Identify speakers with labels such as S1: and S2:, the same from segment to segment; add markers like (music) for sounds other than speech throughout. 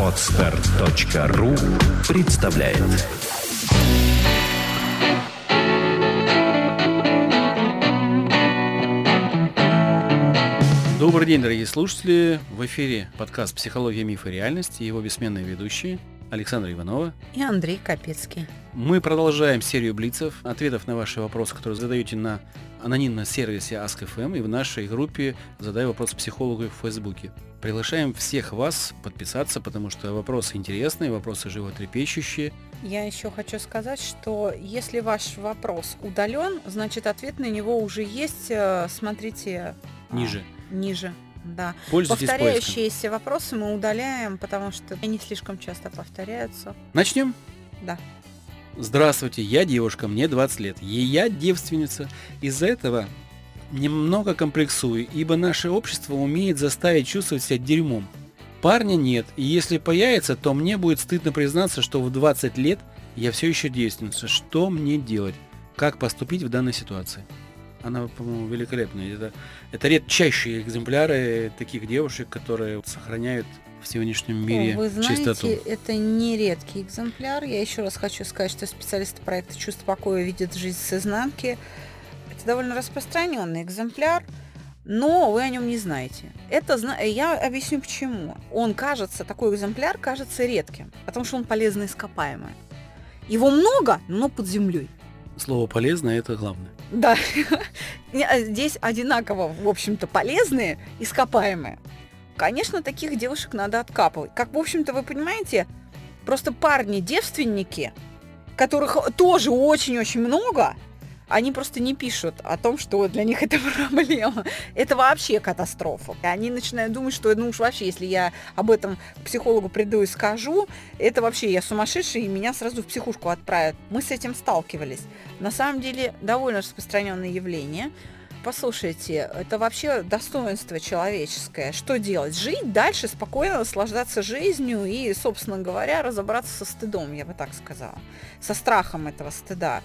S1: Отстар.ру представляет
S2: Добрый день, дорогие слушатели! В эфире подкаст «Психология, миф и реальность» и его бессменные ведущие Александра Иванова
S3: и Андрей Капецкий.
S2: Мы продолжаем серию блицев, ответов на ваши вопросы, которые задаете на анонимном сервисе Ask.fm и в нашей группе «Задай вопрос психологу» в Фейсбуке. Приглашаем всех вас подписаться, потому что вопросы интересные, вопросы животрепещущие.
S3: Я еще хочу сказать, что если ваш вопрос удален, значит ответ на него уже есть. Э, смотрите
S2: ниже.
S3: А, ниже. Да.
S2: Пользуйтесь
S3: Повторяющиеся
S2: поиском.
S3: вопросы мы удаляем, потому что они слишком часто повторяются.
S2: Начнем?
S3: Да.
S2: Здравствуйте, я девушка, мне 20 лет. И я девственница. Из-за этого немного комплексую, ибо наше общество умеет заставить чувствовать себя дерьмом. Парня нет, и если появится, то мне будет стыдно признаться, что в 20 лет я все еще девственница. Что мне делать? Как поступить в данной ситуации? Она, по-моему, великолепная. Это, это редчайшие экземпляры таких девушек, которые сохраняют в сегодняшнем мире
S3: Вы знаете,
S2: чистоту.
S3: это не редкий экземпляр. Я еще раз хочу сказать, что специалисты проекта «Чувство покоя» видят жизнь с изнанки. Это довольно распространенный экземпляр, но вы о нем не знаете. Это я объясню почему. Он кажется, такой экземпляр кажется редким, потому что он полезно ископаемый. Его много, но под землей.
S2: Слово полезно это главное.
S3: Да. (laughs) А здесь одинаково, в общем-то, полезные, ископаемые. Конечно, таких девушек надо откапывать. Как, в общем-то, вы понимаете, просто парни-девственники, которых тоже очень-очень много, они просто не пишут о том, что для них это (laughs) проблема. Это вообще катастрофа. Они начинают думать, что ну уж вообще, если я об этом психологу приду и скажу, это вообще я сумасшедший, и меня сразу в психушку отправят. Мы с этим сталкивались. На самом деле довольно распространенное явление. Послушайте, это вообще достоинство человеческое. Что делать? Жить дальше, спокойно наслаждаться жизнью и, собственно говоря, разобраться со стыдом, я бы так сказала. Со страхом этого стыда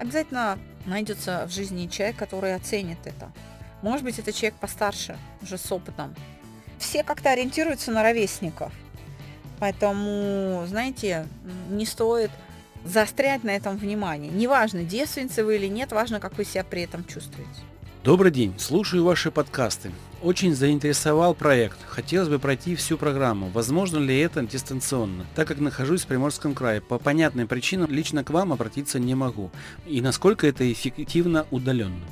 S3: обязательно найдется в жизни человек, который оценит это. Может быть, это человек постарше, уже с опытом. Все как-то ориентируются на ровесников. Поэтому, знаете, не стоит заострять на этом внимание. Неважно, девственницы вы или нет, важно, как вы себя при этом чувствуете.
S2: Добрый день, слушаю ваши подкасты. Очень заинтересовал проект. Хотелось бы пройти всю программу. Возможно ли это дистанционно? Так как нахожусь в Приморском крае, по понятным причинам лично к вам обратиться не могу. И насколько это эффективно удаленно?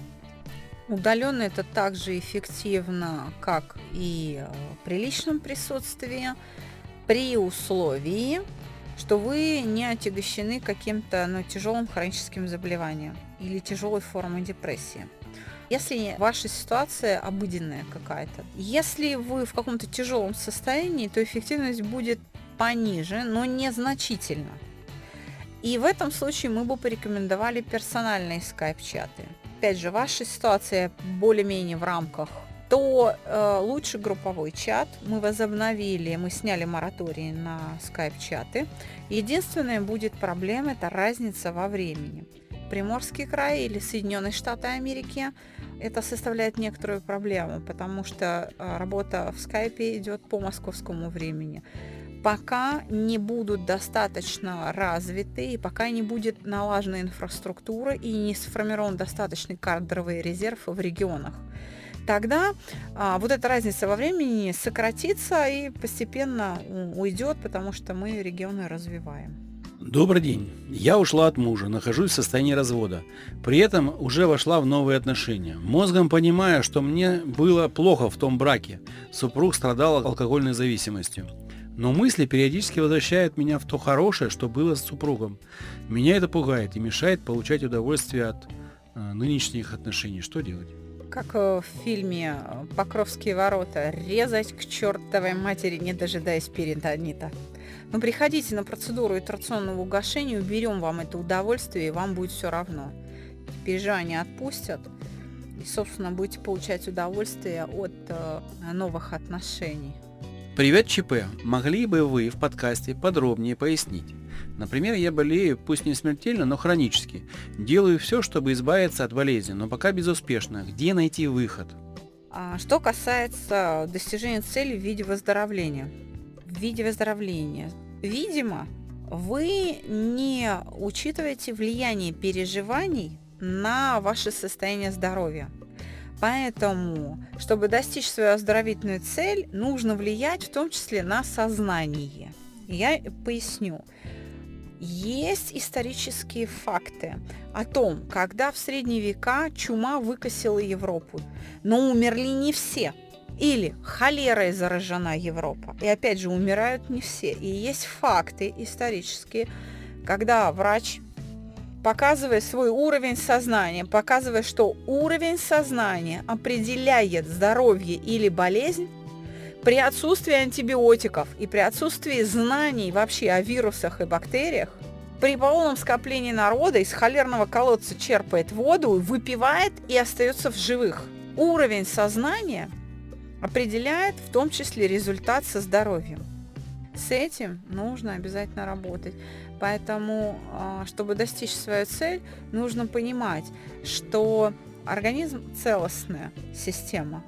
S3: Удаленно это также эффективно, как и э, при личном присутствии, при условии, что вы не отягощены каким-то ну, тяжелым хроническим заболеванием или тяжелой формой депрессии. Если ваша ситуация обыденная какая-то, если вы в каком-то тяжелом состоянии, то эффективность будет пониже, но незначительно. И в этом случае мы бы порекомендовали персональные скайп-чаты. Опять же, ваша ситуация более-менее в рамках то э, лучше групповой чат. Мы возобновили, мы сняли мораторий на скайп-чаты. Единственная будет проблема – это разница во времени. Приморский край или Соединенные Штаты Америки, это составляет некоторую проблему, потому что а, работа в скайпе идет по московскому времени. Пока не будут достаточно развиты, и пока не будет налажена инфраструктура и не сформирован достаточный кадровый резерв в регионах, тогда а, вот эта разница во времени сократится и постепенно уйдет, потому что мы регионы развиваем.
S2: Добрый день. Я ушла от мужа, нахожусь в состоянии развода. При этом уже вошла в новые отношения. Мозгом понимаю, что мне было плохо в том браке. Супруг страдал алкогольной зависимостью. Но мысли периодически возвращают меня в то хорошее, что было с супругом. Меня это пугает и мешает получать удовольствие от э, нынешних отношений. Что делать?
S3: Как э, в фильме «Покровские ворота» резать к чертовой матери, не дожидаясь перитонита. Ну, приходите на процедуру итерационного угошения, уберем вам это удовольствие, и вам будет все равно. Переживания отпустят, и, собственно, будете получать удовольствие от э, новых отношений.
S2: Привет, ЧП. Могли бы вы в подкасте подробнее пояснить? Например, я болею, пусть не смертельно, но хронически. Делаю все, чтобы избавиться от болезни, но пока безуспешно. Где найти выход?
S3: А что касается достижения цели в виде выздоровления. В виде выздоровления. Видимо, вы не учитываете влияние переживаний на ваше состояние здоровья. Поэтому, чтобы достичь свою оздоровительную цель, нужно влиять в том числе на сознание. Я поясню. Есть исторические факты о том, когда в средние века чума выкосила Европу, но умерли не все. Или холерой заражена Европа. И опять же, умирают не все. И есть факты исторические, когда врач показывая свой уровень сознания, показывая, что уровень сознания определяет здоровье или болезнь, при отсутствии антибиотиков и при отсутствии знаний вообще о вирусах и бактериях, при полном скоплении народа из холерного колодца черпает воду, выпивает и остается в живых. Уровень сознания определяет в том числе результат со здоровьем. С этим нужно обязательно работать. Поэтому, а, чтобы достичь свою цель, нужно понимать, что организм целостная система.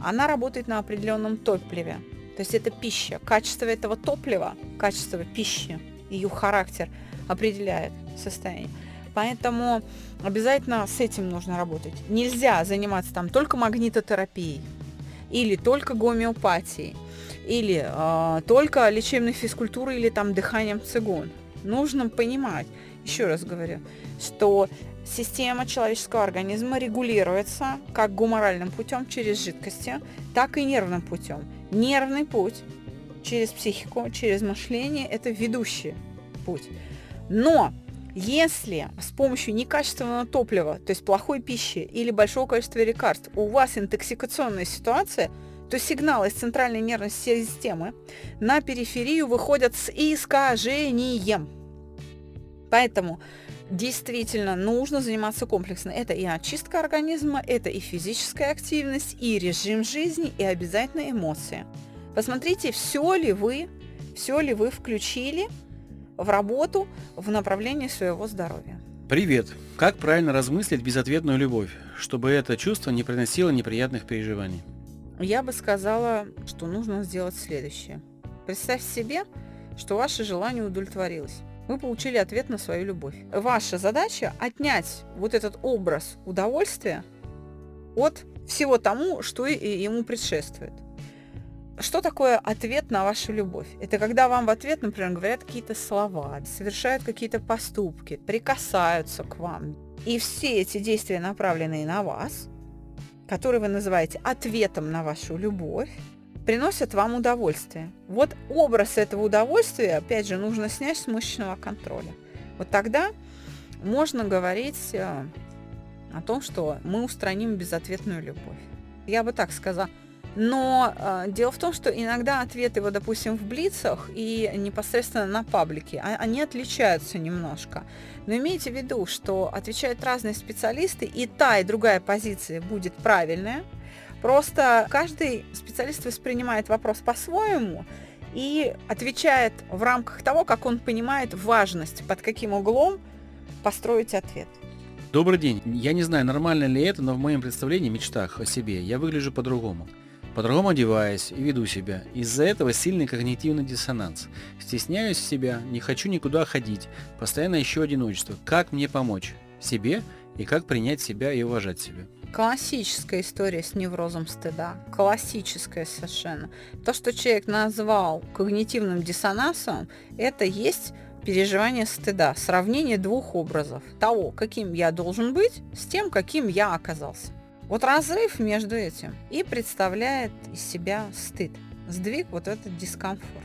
S3: Она работает на определенном топливе. То есть это пища. Качество этого топлива, качество пищи, ее характер определяет состояние. Поэтому обязательно с этим нужно работать. Нельзя заниматься там только магнитотерапией или только гомеопатией или э, только лечебной физкультурой или там дыханием цигун нужно понимать, еще раз говорю, что система человеческого организма регулируется как гуморальным путем через жидкости, так и нервным путем. Нервный путь через психику, через мышление – это ведущий путь. Но если с помощью некачественного топлива, то есть плохой пищи или большого количества лекарств у вас интоксикационная ситуация – то сигналы из центральной нервной системы на периферию выходят с искажением. Поэтому действительно нужно заниматься комплексно. Это и очистка организма, это и физическая активность, и режим жизни, и обязательно эмоции. Посмотрите, все ли вы, все ли вы включили в работу в направлении своего здоровья.
S2: Привет! Как правильно размыслить безответную любовь, чтобы это чувство не приносило неприятных переживаний?
S3: я бы сказала, что нужно сделать следующее. Представь себе, что ваше желание удовлетворилось. Вы получили ответ на свою любовь. Ваша задача отнять вот этот образ удовольствия от всего тому, что ему предшествует. Что такое ответ на вашу любовь? Это когда вам в ответ, например, говорят какие-то слова, совершают какие-то поступки, прикасаются к вам. И все эти действия, направленные на вас, который вы называете ответом на вашу любовь, приносят вам удовольствие. Вот образ этого удовольствия, опять же, нужно снять с мышечного контроля. Вот тогда можно говорить э, о том, что мы устраним безответную любовь. Я бы так сказала. Но э, дело в том, что иногда ответы, вот, допустим, в блицах и непосредственно на паблике, а, они отличаются немножко. Но имейте в виду, что отвечают разные специалисты, и та, и другая позиция будет правильная. Просто каждый специалист воспринимает вопрос по-своему и отвечает в рамках того, как он понимает важность, под каким углом построить ответ.
S2: Добрый день. Я не знаю, нормально ли это, но в моем представлении, мечтах о себе, я выгляжу по-другому по-другому одеваюсь и веду себя. Из-за этого сильный когнитивный диссонанс. Стесняюсь себя, не хочу никуда ходить, постоянно ищу одиночество. Как мне помочь себе и как принять себя и уважать себя?
S3: Классическая история с неврозом стыда. Классическая совершенно. То, что человек назвал когнитивным диссонансом, это есть переживание стыда, сравнение двух образов. Того, каким я должен быть, с тем, каким я оказался. Вот разрыв между этим и представляет из себя стыд, сдвиг вот этот дискомфорт.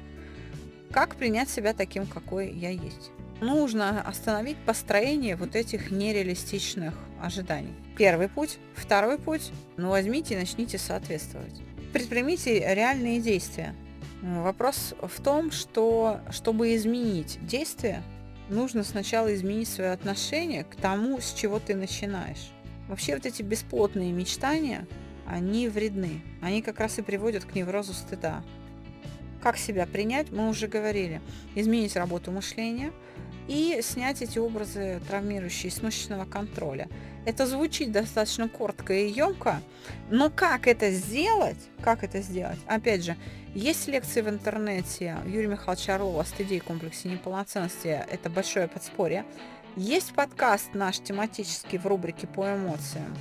S3: Как принять себя таким, какой я есть? Нужно остановить построение вот этих нереалистичных ожиданий. Первый путь. Второй путь. Ну, возьмите и начните соответствовать. Предпримите реальные действия. Вопрос в том, что чтобы изменить действие, нужно сначала изменить свое отношение к тому, с чего ты начинаешь. Вообще вот эти бесплотные мечтания, они вредны. Они как раз и приводят к неврозу стыда. Как себя принять, мы уже говорили. Изменить работу мышления, и снять эти образы травмирующие с мышечного контроля. Это звучит достаточно коротко и емко, но как это сделать, как это сделать? Опять же, есть лекции в интернете Юрия Михайловича Орлова о стыде и комплексе неполноценности, это большое подспорье. Есть подкаст наш тематический в рубрике по эмоциям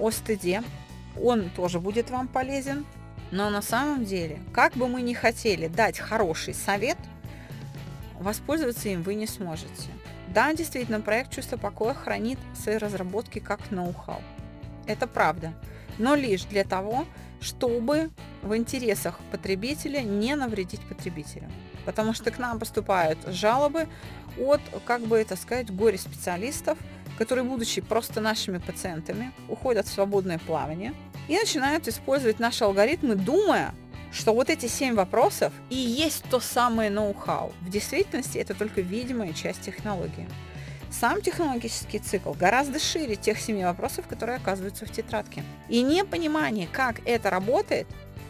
S3: о стыде. Он тоже будет вам полезен. Но на самом деле, как бы мы ни хотели дать хороший совет, воспользоваться им вы не сможете. Да, действительно, проект «Чувство покоя» хранит свои разработки как ноу-хау. Это правда. Но лишь для того, чтобы в интересах потребителя не навредить потребителю. Потому что к нам поступают жалобы от, как бы это сказать, горе-специалистов, которые, будучи просто нашими пациентами, уходят в свободное плавание и начинают использовать наши алгоритмы, думая, что вот эти семь вопросов и есть то самое ноу-хау. В действительности это только видимая часть технологии. Сам технологический цикл гораздо шире тех семи вопросов, которые оказываются в тетрадке. И непонимание, как это работает,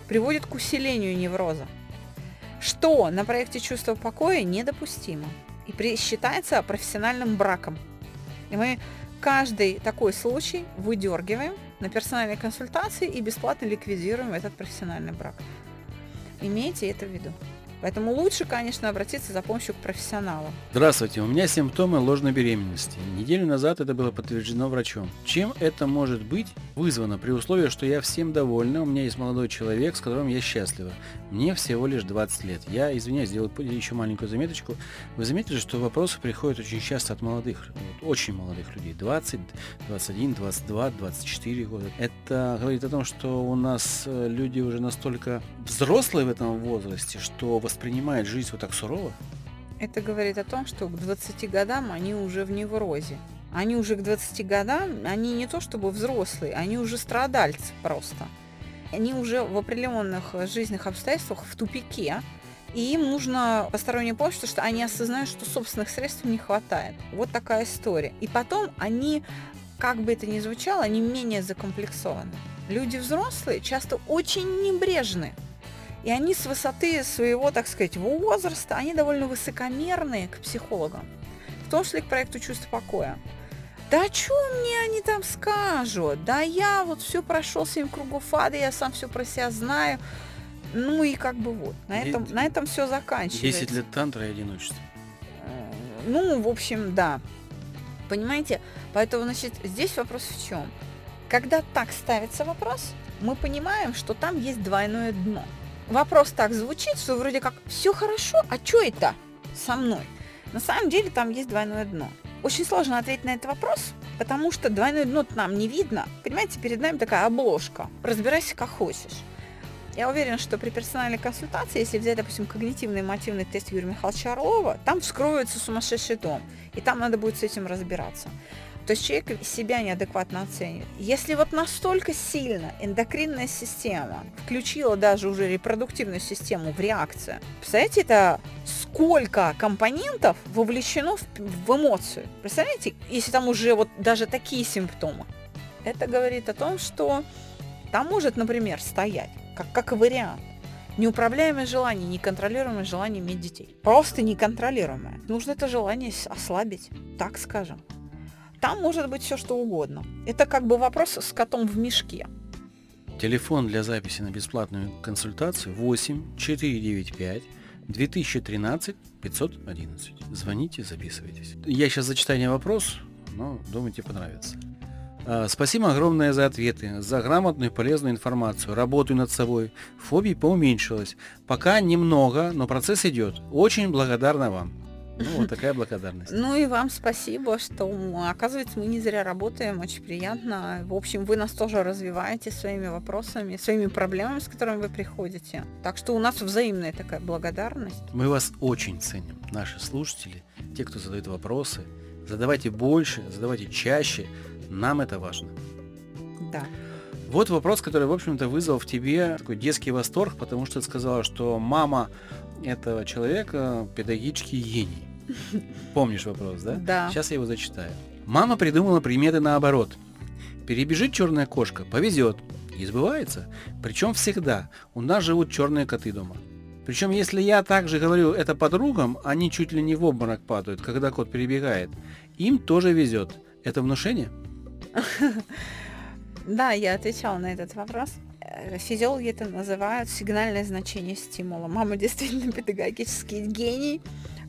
S3: приводит к усилению невроза, что на проекте чувства покоя недопустимо и считается профессиональным браком. И мы каждый такой случай выдергиваем на персональной консультации и бесплатно ликвидируем этот профессиональный брак. Имейте это в виду. Поэтому лучше, конечно, обратиться за помощью к профессионалу.
S2: Здравствуйте, у меня симптомы ложной беременности. Неделю назад это было подтверждено врачом. Чем это может быть вызвано при условии, что я всем довольна, у меня есть молодой человек, с которым я счастлива. Мне всего лишь 20 лет. Я, извиняюсь, сделаю еще маленькую заметочку. Вы заметили, что вопросы приходят очень часто от молодых, вот, очень молодых людей. 20, 21, 22, 24 года. Это говорит о том, что у нас э, люди уже настолько взрослые в этом возрасте, что воспринимает жизнь вот так сурово?
S3: Это говорит о том, что к 20 годам они уже в неврозе. Они уже к 20 годам, они не то чтобы взрослые, они уже страдальцы просто. Они уже в определенных жизненных обстоятельствах в тупике, и им нужно посторонняя помощь, потому что они осознают, что собственных средств не хватает. Вот такая история. И потом они, как бы это ни звучало, они менее закомплексованы. Люди взрослые часто очень небрежны и они с высоты своего, так сказать, возраста, они довольно высокомерные к психологам, в том числе к проекту чувства покоя. Да что мне они там скажут? Да я вот все прошел 7 кругов ада, я сам все про себя знаю. Ну и как бы вот, на этом, на этом все заканчивается.
S2: 10 лет тантра и одиночества.
S3: Э, ну, в общем, да. Понимаете? Поэтому, значит, здесь вопрос в чем? Когда так ставится вопрос, мы понимаем, что там есть двойное дно – вопрос так звучит, что вроде как все хорошо, а что это со мной? На самом деле там есть двойное дно. Очень сложно ответить на этот вопрос, потому что двойное дно нам не видно. Понимаете, перед нами такая обложка. Разбирайся как хочешь. Я уверена, что при персональной консультации, если взять, допустим, когнитивный мотивный тест Юрия Михайловича Орлова, там вскроется сумасшедший дом, и там надо будет с этим разбираться. То есть человек себя неадекватно оценивает. Если вот настолько сильно эндокринная система включила даже уже репродуктивную систему в реакцию, представляете, это сколько компонентов вовлечено в, в эмоцию. Представляете, если там уже вот даже такие симптомы. Это говорит о том, что там может, например, стоять, как, как вариант, неуправляемое желание, неконтролируемое желание иметь детей. Просто неконтролируемое. Нужно это желание ослабить, так скажем. Там может быть все что угодно. Это как бы вопрос с котом в мешке.
S2: Телефон для записи на бесплатную консультацию 8 495 2013 511. Звоните, записывайтесь. Я сейчас зачитаю не вопрос, но думайте понравится. А, спасибо огромное за ответы, за грамотную и полезную информацию. Работаю над собой. Фобий поуменьшилась. Пока немного, но процесс идет. Очень благодарна вам. Ну, вот такая благодарность.
S3: Ну и вам спасибо, что, оказывается, мы не зря работаем, очень приятно. В общем, вы нас тоже развиваете своими вопросами, своими проблемами, с которыми вы приходите. Так что у нас взаимная такая благодарность.
S2: Мы вас очень ценим, наши слушатели, те, кто задает вопросы. Задавайте больше, задавайте чаще. Нам это важно.
S3: Да.
S2: Вот вопрос, который, в общем-то, вызвал в тебе такой детский восторг, потому что ты сказала, что мама этого человека педагогический гений. (laughs) Помнишь вопрос, да?
S3: Да.
S2: Сейчас я его зачитаю. Мама придумала приметы наоборот. Перебежит черная кошка, повезет. И сбывается. Причем всегда. У нас живут черные коты дома. Причем, если я также говорю это подругам, они чуть ли не в обморок падают, когда кот перебегает. Им тоже везет. Это внушение? (laughs)
S3: Да, я отвечала на этот вопрос. Э, физиологи это называют сигнальное значение стимула. Мама (laughs) действительно педагогический гений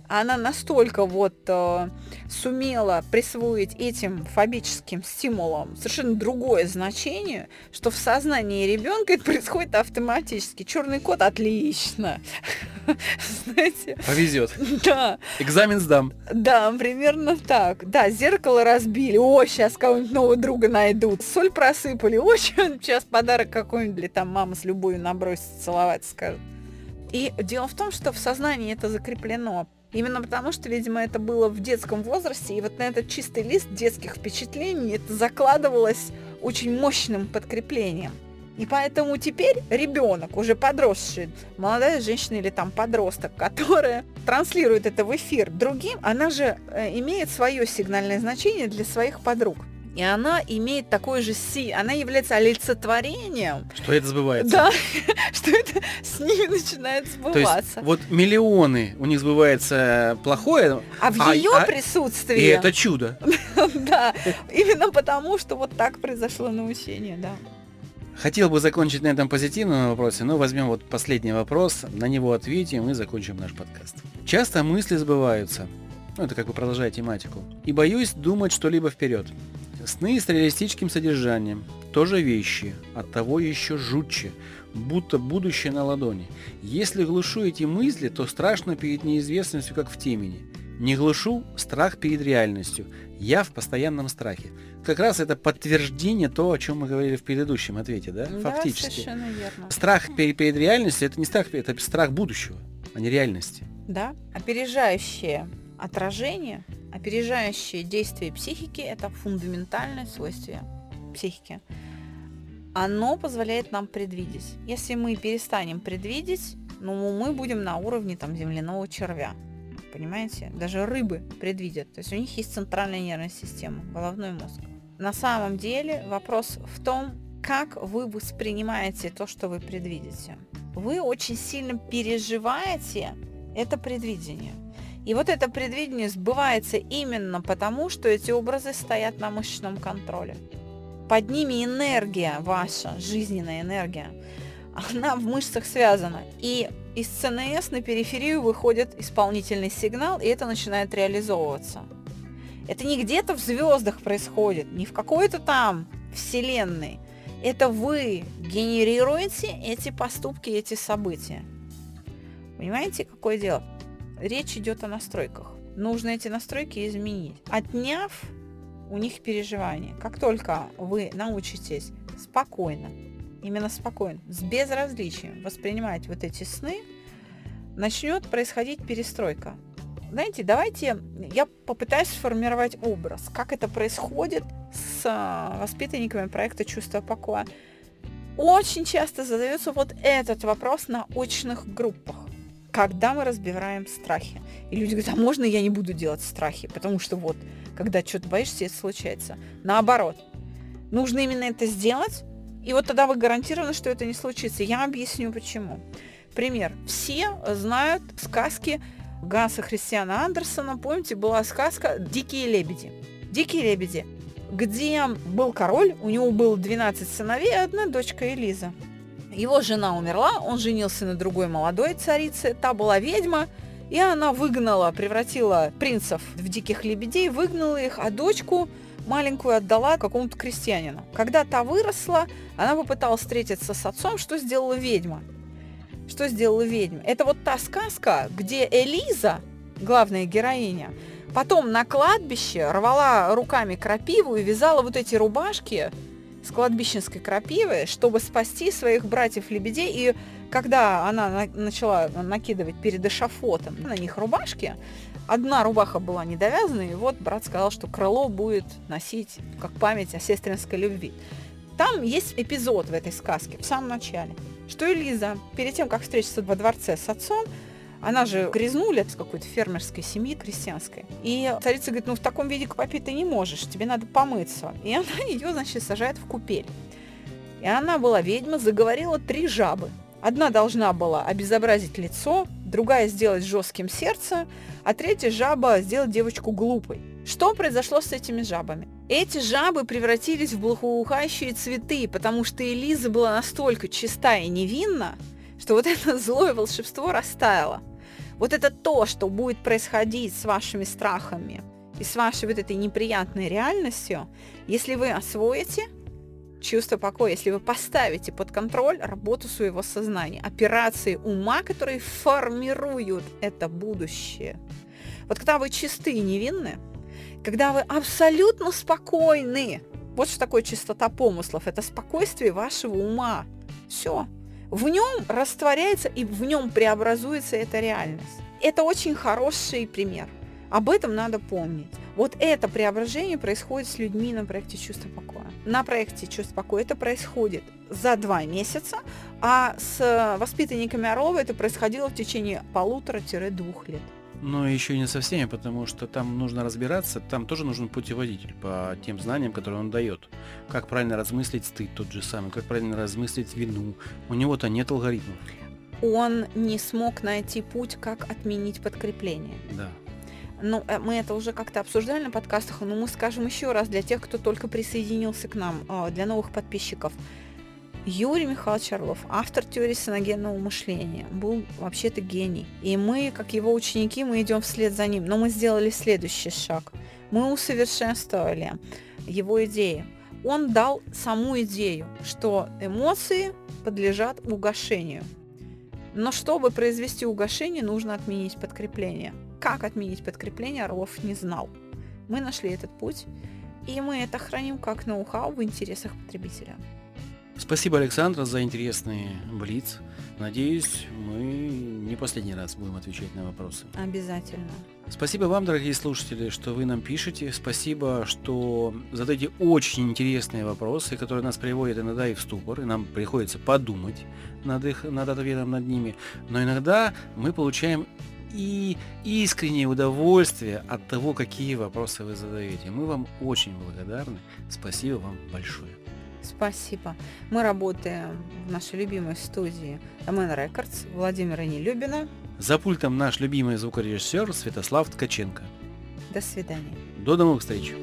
S3: она настолько вот э, сумела присвоить этим фобическим стимулам совершенно другое значение, что в сознании ребенка это происходит автоматически. Черный кот отлично. (laughs)
S2: Знаете? Повезет.
S3: Да.
S2: Экзамен сдам.
S3: Да, примерно так. Да, зеркало разбили. О, сейчас кого-нибудь нового друга найдут. Соль просыпали. О, сейчас подарок какой-нибудь для там мама с любовью набросится, целовать скажет. И дело в том, что в сознании это закреплено. Именно потому, что, видимо, это было в детском возрасте, и вот на этот чистый лист детских впечатлений это закладывалось очень мощным подкреплением. И поэтому теперь ребенок, уже подросший, молодая женщина или там подросток, которая транслирует это в эфир другим, она же э, имеет свое сигнальное значение для своих подруг. И она имеет такой же си, она является олицетворением.
S2: Что это сбывается.
S3: Да, (laughs) что это с ними начинает сбываться.
S2: То есть, вот миллионы у них сбывается плохое.
S3: А в а, ее а, присутствии. И
S2: это чудо. (laughs)
S3: Да, именно потому, что вот так произошло научение, да.
S2: Хотел бы закончить на этом позитивном вопросе, но возьмем вот последний вопрос, на него ответим и закончим наш подкаст. Часто мысли сбываются, ну это как бы продолжая тематику, и боюсь думать что-либо вперед. Сны с реалистическим содержанием. Тоже вещи, от того еще жутче, будто будущее на ладони. Если глушу эти мысли, то страшно перед неизвестностью, как в темени. Не глушу страх перед реальностью. Я в постоянном страхе. Как раз это подтверждение то, о чем мы говорили в предыдущем ответе, да?
S3: да
S2: Фактически.
S3: Совершенно верно.
S2: Страх перед, перед реальностью это не страх, это страх будущего, а не реальности.
S3: Да, опережающее отражение Опережающее действие психики – это фундаментальное свойство психики. Оно позволяет нам предвидеть. Если мы перестанем предвидеть, ну, мы будем на уровне там, земляного червя. Понимаете? Даже рыбы предвидят. То есть у них есть центральная нервная система, головной мозг. На самом деле вопрос в том, как вы воспринимаете то, что вы предвидите. Вы очень сильно переживаете это предвидение. И вот это предвидение сбывается именно потому, что эти образы стоят на мышечном контроле. Под ними энергия ваша, жизненная энергия, она в мышцах связана. И из ЦНС на периферию выходит исполнительный сигнал, и это начинает реализовываться. Это не где-то в звездах происходит, не в какой-то там вселенной. Это вы генерируете эти поступки, эти события. Понимаете, какое дело? Речь идет о настройках. Нужно эти настройки изменить. Отняв у них переживания. Как только вы научитесь спокойно, именно спокойно, с безразличием воспринимать вот эти сны, начнет происходить перестройка. Знаете, давайте я попытаюсь сформировать образ, как это происходит с а, воспитанниками проекта «Чувство покоя». Очень часто задается вот этот вопрос на очных группах когда мы разбираем страхи. И люди говорят, а можно я не буду делать страхи? Потому что вот, когда что-то боишься, это случается. Наоборот, нужно именно это сделать, и вот тогда вы гарантированы, что это не случится. Я объясню почему. Пример. Все знают сказки Ганса Христиана Андерсона. Помните, была сказка «Дикие лебеди». «Дикие лебеди», где был король, у него было 12 сыновей и одна дочка Элиза. Его жена умерла, он женился на другой молодой царице, та была ведьма, и она выгнала, превратила принцев в диких лебедей, выгнала их, а дочку маленькую отдала какому-то крестьянину. Когда та выросла, она попыталась встретиться с отцом, что сделала ведьма? Что сделала ведьма? Это вот та сказка, где Элиза, главная героиня, потом на кладбище рвала руками крапиву и вязала вот эти рубашки с кладбищенской крапивы, чтобы спасти своих братьев-лебедей. И когда она на- начала накидывать перед эшафотом на них рубашки, одна рубаха была недовязана, и вот брат сказал, что крыло будет носить как память о сестринской любви. Там есть эпизод в этой сказке, в самом начале, что Элиза, перед тем, как встретиться во дворце с отцом, она же грязнуля с какой-то фермерской семьи крестьянской. И царица говорит, ну в таком виде попить ты не можешь, тебе надо помыться. И она (laughs) ее, значит, сажает в купель. И она была ведьма, заговорила три жабы. Одна должна была обезобразить лицо, другая сделать жестким сердце, а третья жаба сделать девочку глупой. Что произошло с этими жабами? Эти жабы превратились в благоухающие цветы, потому что Элиза была настолько чиста и невинна, что вот это (laughs) злое волшебство растаяло. Вот это то, что будет происходить с вашими страхами и с вашей вот этой неприятной реальностью, если вы освоите чувство покоя, если вы поставите под контроль работу своего сознания, операции ума, которые формируют это будущее. Вот когда вы чисты и невинны, когда вы абсолютно спокойны, вот что такое чистота помыслов, это спокойствие вашего ума. Все. В нем растворяется и в нем преобразуется эта реальность. Это очень хороший пример. Об этом надо помнить. Вот это преображение происходит с людьми на проекте «Чувство покоя». На проекте «Чувство покоя» это происходит за два месяца, а с воспитанниками Орлова это происходило в течение полутора-двух лет.
S2: Но еще не со всеми, потому что там нужно разбираться, там тоже нужен путеводитель по тем знаниям, которые он дает. Как правильно размыслить стыд тот же самый, как правильно размыслить вину. У него-то нет алгоритмов.
S3: Он не смог найти путь, как отменить подкрепление.
S2: Да.
S3: Ну, э, мы это уже как-то обсуждали на подкастах, но мы скажем еще раз для тех, кто только присоединился к нам, а, для новых подписчиков. Юрий Михайлович Орлов, автор теории саногенного мышления, был вообще-то гений. И мы, как его ученики, мы идем вслед за ним. Но мы сделали следующий шаг. Мы усовершенствовали его идеи. Он дал саму идею, что эмоции подлежат угошению. Но чтобы произвести угошение, нужно отменить подкрепление. Как отменить подкрепление, Орлов не знал. Мы нашли этот путь, и мы это храним как ноу-хау в интересах потребителя.
S2: Спасибо, Александра, за интересный блиц. Надеюсь, мы не последний раз будем отвечать на вопросы.
S3: Обязательно.
S2: Спасибо вам, дорогие слушатели, что вы нам пишете. Спасибо, что задаете очень интересные вопросы, которые нас приводят иногда и в ступор, и нам приходится подумать над их, над ответом над ними. Но иногда мы получаем и искреннее удовольствие от того, какие вопросы вы задаете. Мы вам очень благодарны. Спасибо вам большое.
S3: Спасибо. Мы работаем в нашей любимой студии MN Records Владимира Нелюбина.
S2: За пультом наш любимый звукорежиссер Святослав Ткаченко.
S3: До свидания.
S2: До новых встреч.